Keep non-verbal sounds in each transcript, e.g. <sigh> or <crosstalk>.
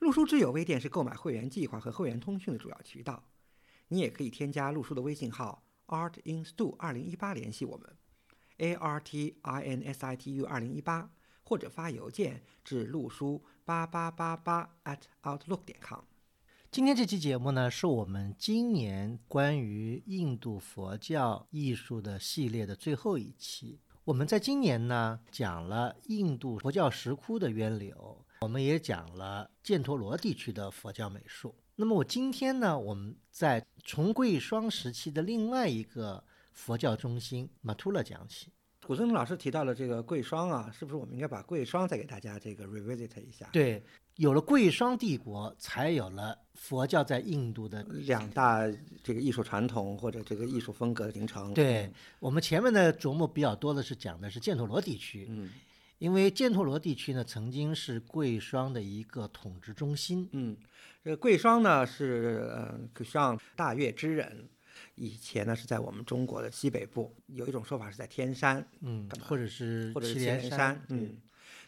陆书之友微店是购买会员计划和会员通讯的主要渠道。你也可以添加陆书的微信号 artinstu 二零一八联系我们，a r t i n s i t u 二零一八，或者发邮件至陆书八八八八 at outlook 点 com。今天这期节目呢，是我们今年关于印度佛教艺术的系列的最后一期。我们在今年呢，讲了印度佛教石窟的渊流。我们也讲了犍陀罗地区的佛教美术。那么我今天呢，我们在从贵霜时期的另外一个佛教中心马图勒讲起。古森老师提到了这个贵霜啊，是不是我们应该把贵霜再给大家这个 revisit 一下？对，有了贵霜帝国，才有了佛教在印度的两大这个艺术传统或者这个艺术风格的形成。对我们前面的琢磨比较多的是讲的是犍陀罗地区。嗯。因为犍陀罗地区呢，曾经是贵霜的一个统治中心。嗯，这贵霜呢是呃，像大月之人，以前呢是在我们中国的西北部，有一种说法是在天山，嗯，或者是或者是祁连山，嗯。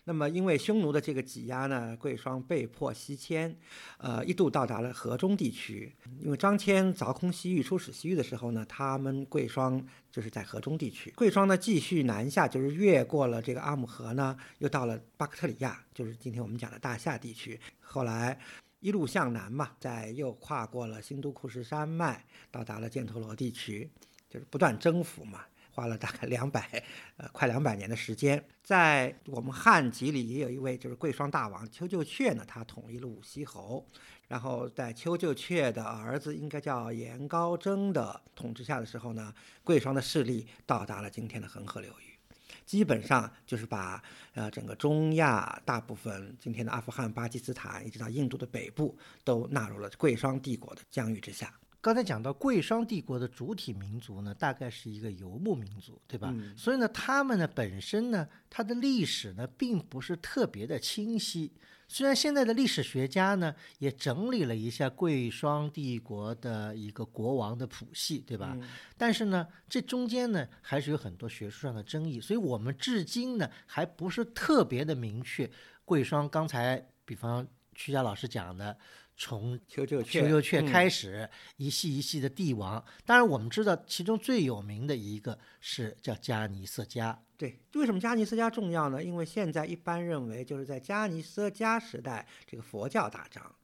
那么，因为匈奴的这个挤压呢，贵霜被迫西迁，呃，一度到达了河中地区。因为张骞凿空西域、出使西域的时候呢，他们贵霜就是在河中地区。贵霜呢，继续南下，就是越过了这个阿姆河呢，又到了巴克特里亚，就是今天我们讲的大夏地区。后来一路向南嘛，再又跨过了新都库什山脉，到达了犍陀罗地区，就是不断征服嘛。花了大概两百，呃，快两百年的时间。在我们汉籍里也有一位，就是贵霜大王丘就阙呢，他统一了五溪侯。然后在丘就阙的儿子应该叫颜高征的统治下的时候呢，贵霜的势力到达了今天的恒河流域，基本上就是把呃整个中亚大部分今天的阿富汗、巴基斯坦一直到印度的北部都纳入了贵霜帝国的疆域之下。刚才讲到贵霜帝国的主体民族呢，大概是一个游牧民族，对吧？所以呢，他们呢本身呢，它的历史呢并不是特别的清晰。虽然现在的历史学家呢也整理了一下贵霜帝国的一个国王的谱系，对吧？但是呢，这中间呢还是有很多学术上的争议，所以我们至今呢还不是特别的明确。贵霜刚才，比方曲家老师讲的。从丘就阙开始，一系一系的帝王。当然，我们知道其中最有名的一个是叫迦尼色迦。对，为什么迦尼色迦重要呢？因为现在一般认为，就是在迦尼色迦时代，这个佛教大涨。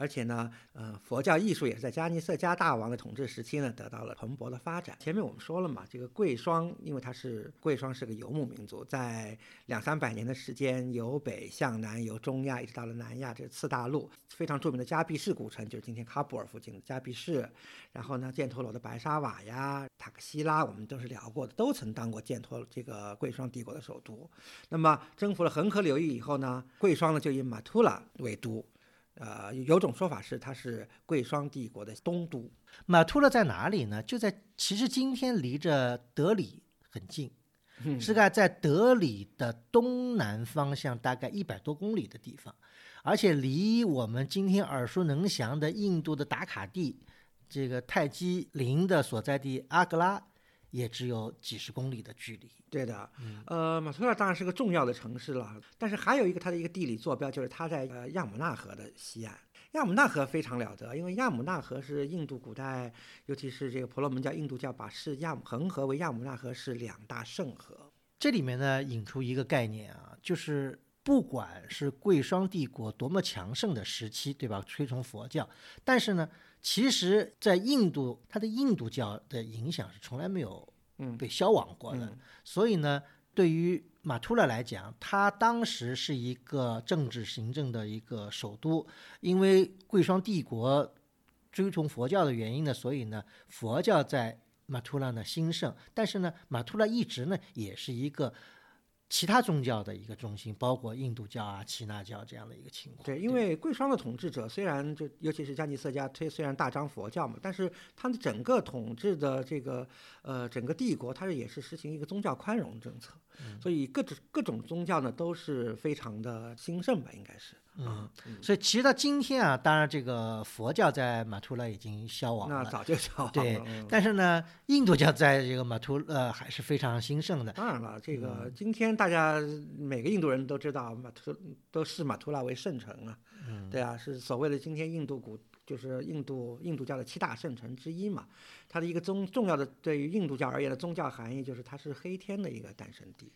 而且呢，呃，佛教艺术也是在加尼色加大王的统治时期呢，得到了蓬勃的发展。前面我们说了嘛，这个贵霜，因为它是贵霜是个游牧民族，在两三百年的时间，由北向南，由中亚一直到了南亚，这次大陆非常著名的加毕士古城，就是今天喀布尔附近的加毕士。然后呢，犍陀罗的白沙瓦呀、塔克西拉，我们都是聊过的，都曾当过犍陀这个贵霜帝国的首都。那么征服了恒河流域以后呢，贵霜呢就以马图拉为都。呃，有种说法是它是贵霜帝国的东都。马图勒在哪里呢？就在其实今天离着德里很近，是在在德里的东南方向大概一百多公里的地方，而且离我们今天耳熟能详的印度的打卡地这个泰姬陵的所在地阿格拉。也只有几十公里的距离。对的，呃，马图拉当然是个重要的城市了，但是还有一个它的一个地理坐标，就是它在呃亚姆纳河的西岸。亚姆纳河非常了得，因为亚姆纳河是印度古代，尤其是这个婆罗门教、印度教把视亚姆恒河为亚姆纳河是两大圣河。这里面呢引出一个概念啊，就是不管是贵霜帝国多么强盛的时期，对吧？推崇佛教，但是呢。其实，在印度，它的印度教的影响是从来没有被消亡过的。所以呢，对于马图拉来讲，他当时是一个政治行政的一个首都，因为贵霜帝国追崇佛教的原因呢，所以呢，佛教在马图拉呢兴盛。但是呢，马图拉一直呢也是一个其他宗教的一个中心，包括印度教啊、耆那教这样的一个情况。对，因为贵霜的统治者虽然就尤其是加尼色加推虽然大张佛教嘛，但是他的整个统治的这个呃整个帝国，它是也是实行一个宗教宽容政策，所以各种各种宗教呢都是非常的兴盛吧，应该是。嗯，所以其实到今天啊，当然这个佛教在马图拉已经消亡了，那早就消亡了。对，嗯但是呢，印度教在这个马图呃还是非常兴盛的。当然了，这嗯个今天大家每个印度人都知道马图都视马图拉为圣城啊，嗯对啊，是所谓的今天印度古就是印度印度教的七大圣城之一嘛。它的一个宗重要的对于印度教而言的宗教含义就是它是黑天的一个诞生地。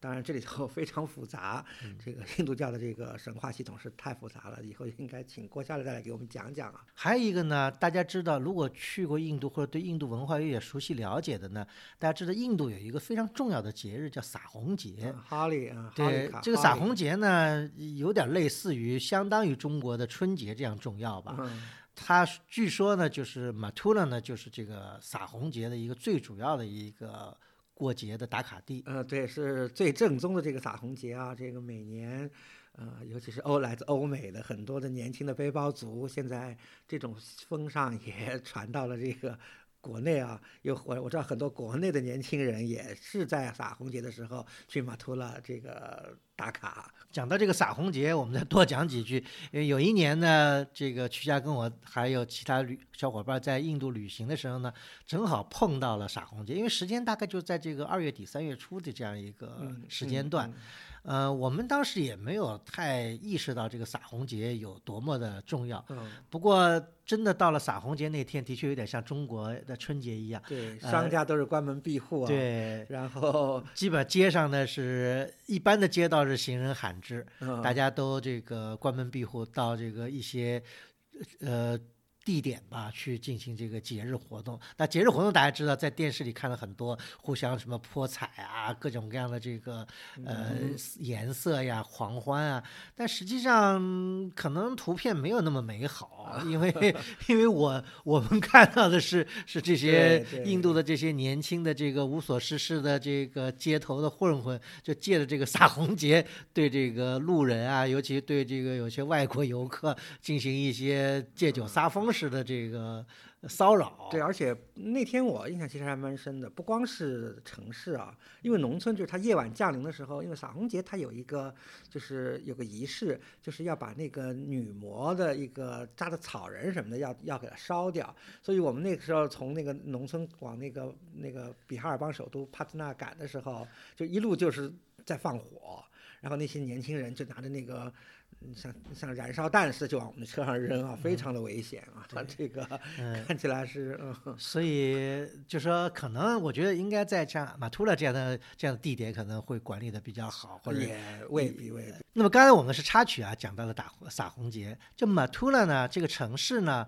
当然，这里头 <laughs> 非常复杂，嗯这个印度教的这个神话系统是太复杂了，以后应该请郭教授再来给我们讲讲啊。还有一个呢，大家知道，如果去过印度或者对印度文化有点熟悉了解的呢，大家知道印度有一个非常重要的节日叫撒红节。哈利啊，哈利卡，对这个撒红节呢，有点类似于相当于中国的春节这样重要吧。嗯它据说呢，就是马图拉呢，就是这个撒红节的一个最主要的一个过节的打卡地。呃，对，是最正宗的这个撒红节啊，这个每年，呃，尤其是欧来自欧美的很多的年轻的背包族，现在这种风尚也 <laughs> 传到了这个国内啊。有我我知道很多国内的年轻人也是在撒红节的时候去马图拉这个打卡。讲到这个撒红节，我们再多讲几句。因为有一年呢，这个曲家跟我还有其他旅小伙伴在印度旅行的时候呢，正好碰到了撒红节，因为时间大概就在这个二月底三月初的这样一个嗯时间段。嗯呃，我们当时也没有太意识到这个撒红节有多么的重要。嗯，不过，真的到了撒红节那天，的确有点像中国的春节一样。对，呃商家都是关门闭户啊。，对，然后基本街上呢是一般的街道是行人罕至，嗯大家都这个关门闭户，到这个一些呃地点吧去进行这个节日活动。那节日活动大家知道，在电视里看了很多，互相什么泼彩啊，各种各样的这个呃颜色呀、狂欢啊。但实际上可能图片没有那么美好，<laughs> 因为因为我我们看到的是是这些印度的这些年轻的这个无所事事的这个街头的混混，就借着这个撒红节，对这个路人啊，尤其对这个有些外国游客进行一些借酒撒疯式的这个骚扰。对，而且那天我印象其实还蛮深的，不光是城市啊，因为农村就是它夜晚降临的时候，因为撒红节它有一个就是有个仪式，就是要把那个女魔的一个扎的草人什么的要要给它烧掉，所以我们那个时候从那个农村往那个那个比哈尔邦首都帕特纳赶的时候，就一路就是在放火，然后那些年轻人就拿着那个。嗯像像燃烧弹似的就往我们的车上扔啊，非常的危险啊！它这个嗯 <laughs> 看起来是嗯，所以就说，可能我觉得应该在像马图拉这样的这样的地点，可能会管理的比较好，或者也未必未必。那么刚才我们是插曲啊，讲到了打撒红节。就马图拉呢，这个城市呢，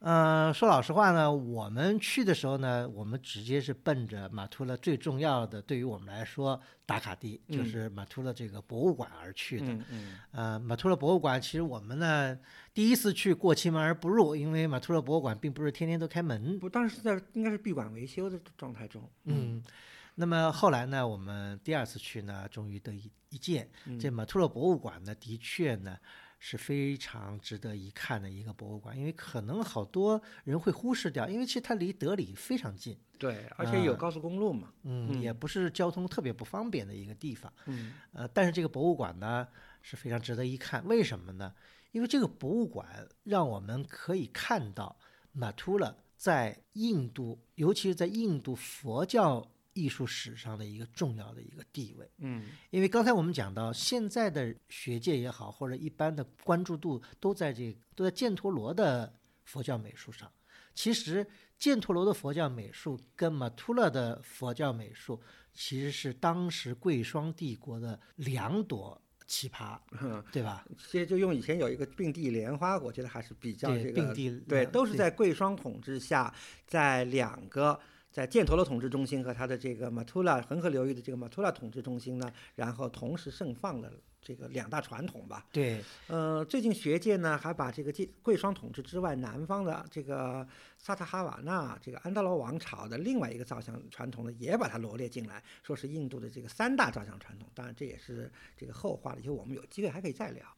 呃，说老实话呢，我们去的时候呢，我们直接是奔着马图勒最重要的，对于我们来说打卡地，就是马图勒这个博物馆而去的。嗯嗯，呃，马图勒博物馆其实我们呢第一次去过其门而不入，因为马图勒博物馆并不是天天都开门。不，当时在应该是闭馆维修的状态中。嗯，那么后来呢，我们第二次去呢，终于得以一见。这马图勒博物馆呢，的确呢是非常值得一看的一个博物馆，因为可能好多人会忽视掉，因为其实它离德里非常近，对，而且有高速公路嘛。嗯，也不是交通特别不方便的一个地方。嗯呃，但是这个博物馆呢是非常值得一看，为什么呢？因为这个博物馆让我们可以看到马图勒在印度，尤其是在印度佛教艺术史上的一个重要的一个地位。嗯因为刚才我们讲到，现在的学界也好，或者一般的关注度都在这都在犍陀罗的佛教美术上。其实犍陀罗的佛教美术跟马图勒的佛教美术，其实是当时贵霜帝国的两朵奇葩，嗯，对吧？其实就用以前有一个并蒂莲花，我觉得还是比较对这个并蒂对，都是在贵霜统治下，在两个在犍陀罗统治中心和他的这个马图拉恒河流域的这个马图拉统治中心呢，然后同时盛放了这个两大传统吧。对，呃，最近学界呢还把这个贵贵霜统治之外，南方的这个萨特哈瓦纳这个安达罗王朝的另外一个造像传统呢，也把它罗列进来，说是印度的这个三大造像传统。当然这也是这个后话了，以后我们有机会还可以再聊。